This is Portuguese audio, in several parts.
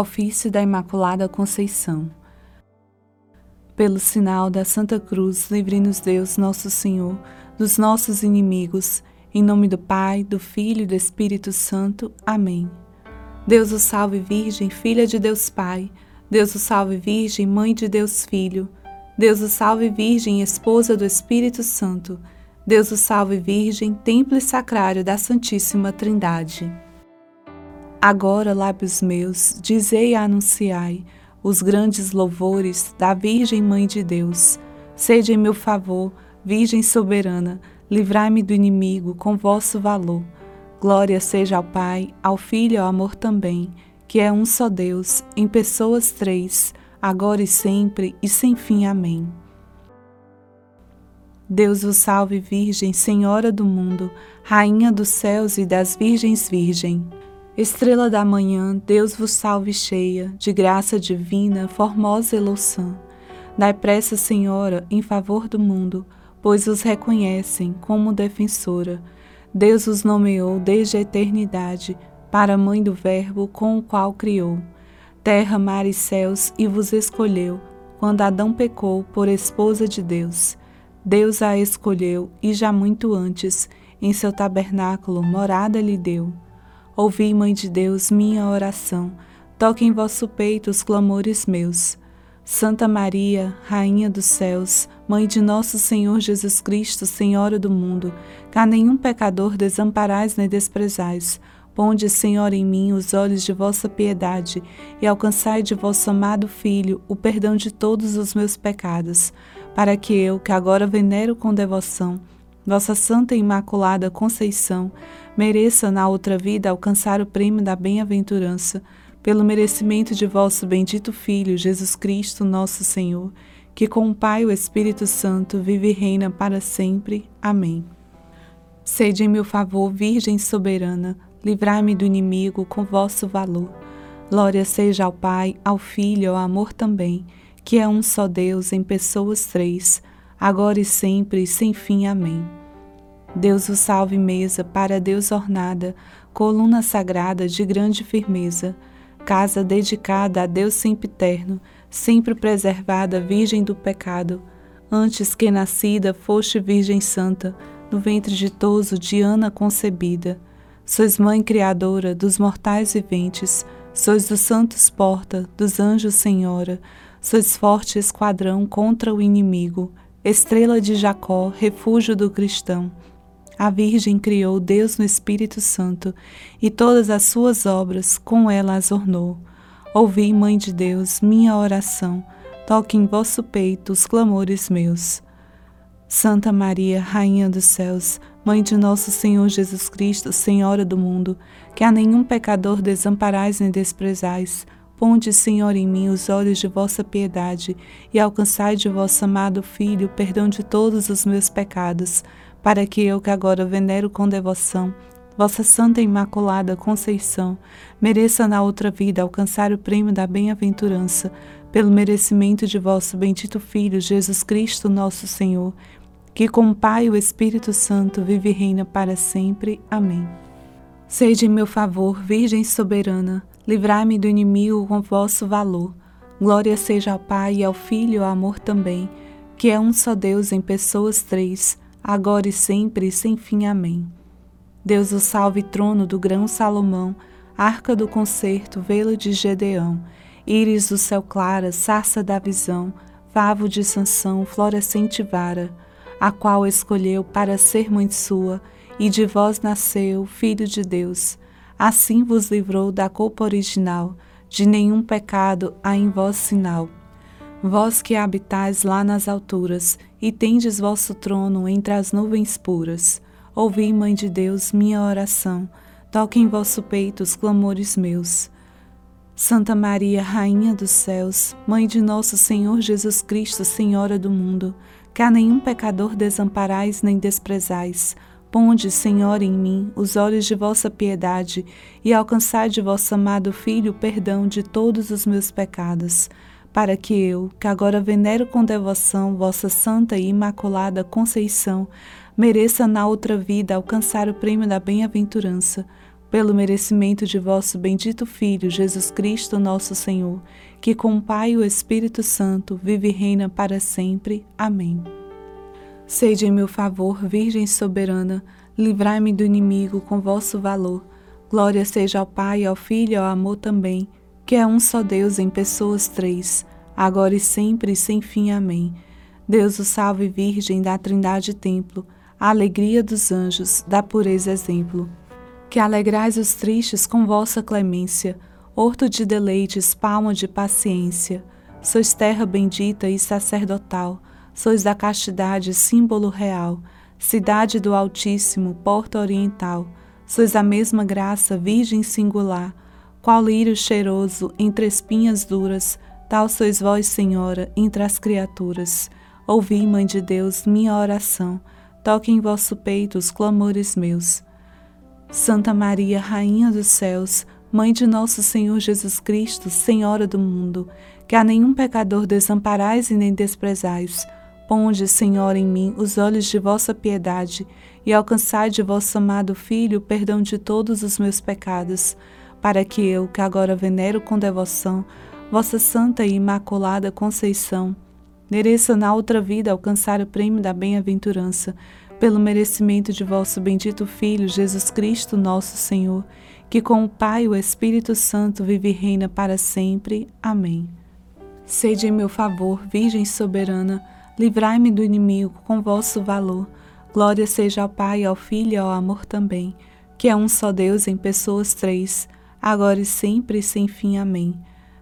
Ofício da Imaculada Conceição. Pelo sinal da Santa Cruz, livre-nos Deus, nosso Senhor, dos nossos inimigos. Em nome do Pai, do Filho e do Espírito Santo. Amém. Deus o salve, Virgem, filha de Deus Pai. Deus o salve, Virgem, mãe de Deus Filho. Deus o salve, Virgem, esposa do Espírito Santo. Deus o salve, Virgem, templo e sacrário da Santíssima Trindade. Agora, lábios meus, dizei e anunciai os grandes louvores da Virgem Mãe de Deus. Sede em meu favor, Virgem soberana, livrai-me do inimigo com vosso valor. Glória seja ao Pai, ao Filho e ao amor também, que é um só Deus, em pessoas três, agora e sempre e sem fim. Amém. Deus vos salve, Virgem, Senhora do mundo, Rainha dos céus e das Virgens Virgem. Estrela da manhã, Deus vos salve cheia, de graça divina, formosa e louçã. Dai pressa, Senhora, em favor do mundo, pois os reconhecem como defensora. Deus os nomeou desde a eternidade para a mãe do Verbo com o qual criou. Terra, mar e céus, e vos escolheu, quando Adão pecou por esposa de Deus. Deus a escolheu, e já muito antes, em seu tabernáculo morada lhe deu. Ouvi, Mãe de Deus, minha oração, toque em vosso peito os clamores meus. Santa Maria, Rainha dos céus, Mãe de nosso Senhor Jesus Cristo, Senhora do mundo, a nenhum pecador desamparais nem desprezais. Ponde, Senhor, em mim os olhos de vossa piedade e alcançai de vosso amado Filho o perdão de todos os meus pecados, para que eu, que agora venero com devoção, vossa Santa Imaculada Conceição, mereça na outra vida alcançar o prêmio da bem-aventurança, pelo merecimento de vosso bendito Filho, Jesus Cristo, nosso Senhor, que com o Pai e o Espírito Santo vive e reina para sempre. Amém. Sede em meu favor, Virgem soberana, livrai-me do inimigo com vosso valor. Glória seja ao Pai, ao Filho ao amor também, que é um só Deus em pessoas três, agora e sempre e sem fim. Amém. Deus o salve mesa, para Deus ornada, coluna sagrada de grande firmeza, casa dedicada a Deus sempre eterno, sempre preservada, virgem do pecado. Antes que nascida, foste virgem santa, no ventre ditoso de Ana concebida. Sois mãe criadora dos mortais viventes, sois dos santos porta, dos anjos senhora, sois forte esquadrão contra o inimigo, estrela de Jacó, refúgio do cristão. A Virgem criou Deus no Espírito Santo e todas as suas obras com ela as ornou. Ouvi, Mãe de Deus, minha oração, toque em vosso peito os clamores meus. Santa Maria, Rainha dos céus, Mãe de nosso Senhor Jesus Cristo, Senhora do mundo, que a nenhum pecador desamparais nem desprezais, ponde, Senhor, em mim os olhos de vossa piedade e alcançai de vosso amado Filho o perdão de todos os meus pecados para que eu, que agora venero com devoção, vossa Santa e Imaculada Conceição, mereça na outra vida alcançar o prêmio da bem-aventurança, pelo merecimento de vosso bendito Filho, Jesus Cristo, nosso Senhor, que com o Pai e o Espírito Santo vive e reina para sempre. Amém. Sede em meu favor, Virgem soberana, livrai-me do inimigo com vosso valor. Glória seja ao Pai e ao Filho e ao amor também, que é um só Deus em pessoas três, agora e sempre e sem fim. Amém. Deus o salve, trono do grão Salomão, arca do concerto, velo de Gedeão, íris do céu clara, sarça da visão, favo de Sansão, florescente vara, a qual escolheu para ser mãe sua, e de vós nasceu, filho de Deus. Assim vos livrou da culpa original, de nenhum pecado há em vós sinal. Vós que habitais lá nas alturas e tendes vosso trono entre as nuvens puras, ouvi, Mãe de Deus, minha oração, toque em vosso peito os clamores meus. Santa Maria, Rainha dos céus, Mãe de nosso Senhor Jesus Cristo, Senhora do mundo, que a nenhum pecador desamparais nem desprezais, Ponde, Senhor, em mim os olhos de vossa piedade e alcançai de vosso amado Filho o perdão de todos os meus pecados para que eu, que agora venero com devoção vossa santa e imaculada Conceição, mereça na outra vida alcançar o prêmio da bem-aventurança, pelo merecimento de vosso bendito Filho, Jesus Cristo, nosso Senhor, que com o Pai e o Espírito Santo vive e reina para sempre. Amém. Sede em meu favor, Virgem soberana, livrai-me do inimigo com vosso valor. Glória seja ao Pai, ao Filho e ao amor também, que é um só Deus em pessoas três, agora e sempre e sem fim. Amém. Deus o salve, Virgem da Trindade Templo, a alegria dos anjos, da pureza exemplo que alegrais os tristes com vossa clemência, horto de deleites, palma de paciência. Sois terra bendita e sacerdotal, sois da castidade símbolo real, cidade do Altíssimo, porta oriental. Sois a mesma graça, virgem singular, qual lírio cheiroso entre espinhas duras, tal sois vós, Senhora, entre as criaturas. Ouvi, Mãe de Deus, minha oração, toque em vosso peito os clamores meus. Santa Maria, Rainha dos céus, Mãe de nosso Senhor Jesus Cristo, Senhora do mundo, que a nenhum pecador desamparais e nem desprezais, ponde, Senhor, em mim os olhos de vossa piedade e alcançai de vosso amado Filho o perdão de todos os meus pecados, para que eu, que agora venero com devoção, vossa santa e imaculada Conceição, mereça na outra vida alcançar o prêmio da bem-aventurança pelo merecimento de vosso bendito Filho, Jesus Cristo, nosso Senhor, que com o Pai e o Espírito Santo vive e reina para sempre. Amém. Sede em meu favor, Virgem soberana, livrai-me do inimigo com vosso valor. Glória seja ao Pai, ao Filho e ao amor também, que é um só Deus em pessoas três, agora e sempre e sem fim. Amém.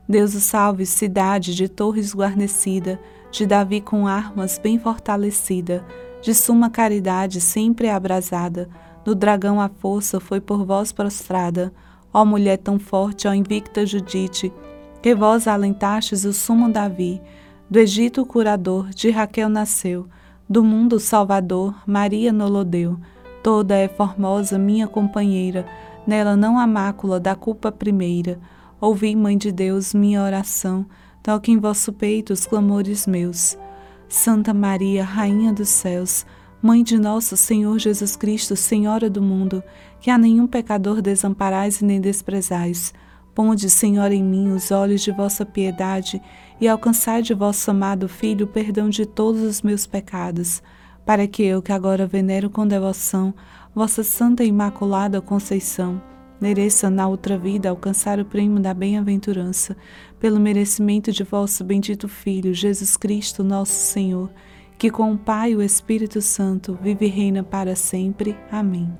Deus o salve, cidade de torres guarnecida, de Davi com armas bem fortalecida de suma caridade sempre abrasada, no dragão a força foi por vós prostrada, ó mulher tão forte, ó invicta Judite, que vós alentastes o sumo Davi, do Egito o curador, de Raquel nasceu, do mundo o salvador, Maria nolodeu, toda é formosa minha companheira, nela não há mácula da culpa primeira, ouvi, Mãe de Deus, minha oração, toque em vosso peito os clamores meus, Santa Maria, Rainha dos céus, Mãe de nosso Senhor Jesus Cristo, Senhora do mundo, que a nenhum pecador desamparais e nem desprezais, ponde, Senhor, em mim os olhos de vossa piedade e alcançai de vosso amado Filho o perdão de todos os meus pecados, para que eu, que agora venero com devoção, vossa Santa Imaculada Conceição, mereça na outra vida alcançar o prêmio da bem-aventurança, pelo merecimento de vosso bendito Filho, Jesus Cristo, nosso Senhor, que com o Pai e o Espírito Santo vive e reina para sempre. Amém.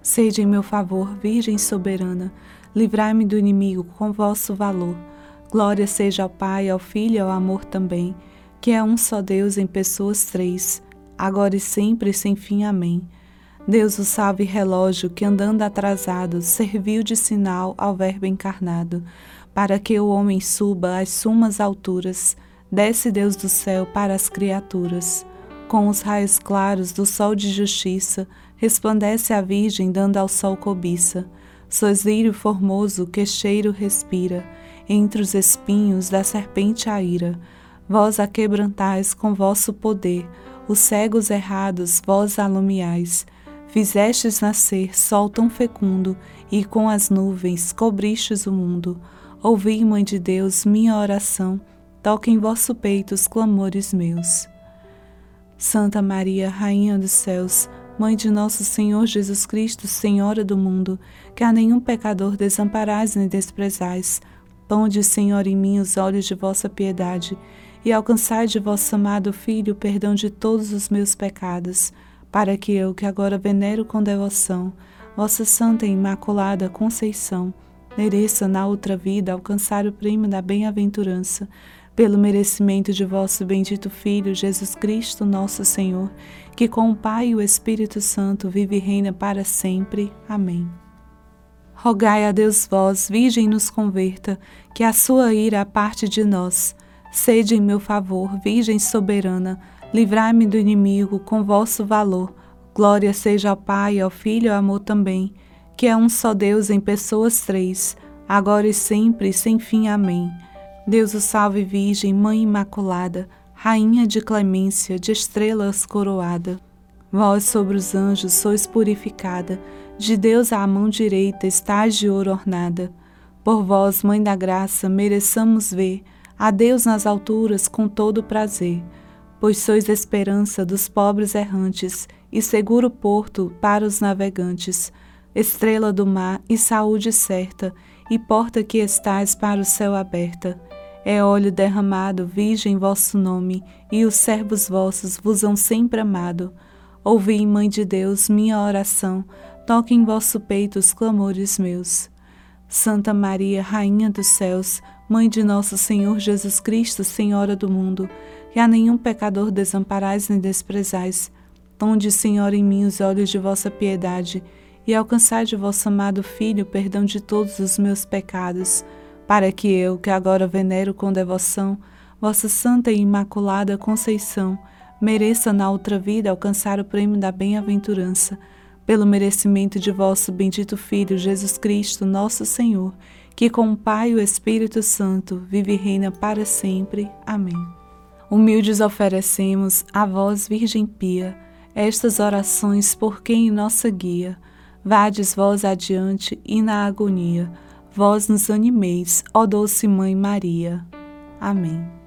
Sede em meu favor, Virgem soberana, livrai-me do inimigo com vosso valor. Glória seja ao Pai, ao Filho e ao amor também, que é um só Deus em pessoas três, agora e sempre sem fim. Amém. Deus o salve relógio que andando atrasado serviu de sinal ao Verbo encarnado, para que o homem suba às sumas alturas, desce Deus do céu para as criaturas. Com os raios claros do sol de justiça, resplandece a Virgem dando ao sol cobiça. Sois lírio formoso que cheiro respira, entre os espinhos da serpente a ira. Vós a quebrantais com vosso poder, os cegos errados vós alumiais Fizestes nascer sol tão fecundo e com as nuvens cobristes o mundo. Ouvi, Mãe de Deus, minha oração, toque em vosso peito os clamores meus. Santa Maria, Rainha dos céus, Mãe de nosso Senhor Jesus Cristo, Senhora do mundo, que a nenhum pecador desamparais nem desprezais, ponde, Senhor, em mim os olhos de vossa piedade e alcançai de vosso amado Filho o perdão de todos os meus pecados para que eu, que agora venero com devoção, vossa Santa e Imaculada Conceição, mereça na outra vida alcançar o prêmio da bem-aventurança, pelo merecimento de vosso bendito Filho, Jesus Cristo, nosso Senhor, que com o Pai e o Espírito Santo vive e reina para sempre. Amém. Rogai a Deus vós, Virgem nos converta, que a sua ira aparte de nós. Sede em meu favor, Virgem soberana, Livrai-me do inimigo com vosso valor. Glória seja ao Pai, ao Filho e ao amor também, que é um só Deus em pessoas três, agora e sempre e sem fim. Amém. Deus o salve, Virgem, Mãe Imaculada, Rainha de clemência, de estrelas coroada. Vós sobre os anjos sois purificada, De Deus à mão direita estás de ouro ornada. Por vós, Mãe da Graça, mereçamos ver a Deus nas alturas com todo prazer, pois sois esperança dos pobres errantes e seguro porto para os navegantes, estrela do mar e saúde certa, e porta que estais para o céu aberta. É óleo derramado, virgem vosso nome, e os servos vossos vos hão sempre amado. Ouvi, Mãe de Deus, minha oração, toque em vosso peito os clamores meus. Santa Maria, Rainha dos céus, Mãe de nosso Senhor Jesus Cristo, Senhora do mundo, que a nenhum pecador desamparais nem desprezais. Tonde, Senhor, em mim os olhos de vossa piedade, e alcançai de vosso amado Filho o perdão de todos os meus pecados, para que eu, que agora venero com devoção, vossa santa e imaculada Conceição, mereça na outra vida alcançar o prêmio da bem-aventurança pelo merecimento de vosso bendito Filho Jesus Cristo, nosso Senhor, que com o Pai e o Espírito Santo vive e reina para sempre. Amém. Humildes oferecemos a vós, Virgem Pia, estas orações por quem nossa guia. Vades vós adiante e na agonia, vós nos animeis, ó doce Mãe Maria. Amém.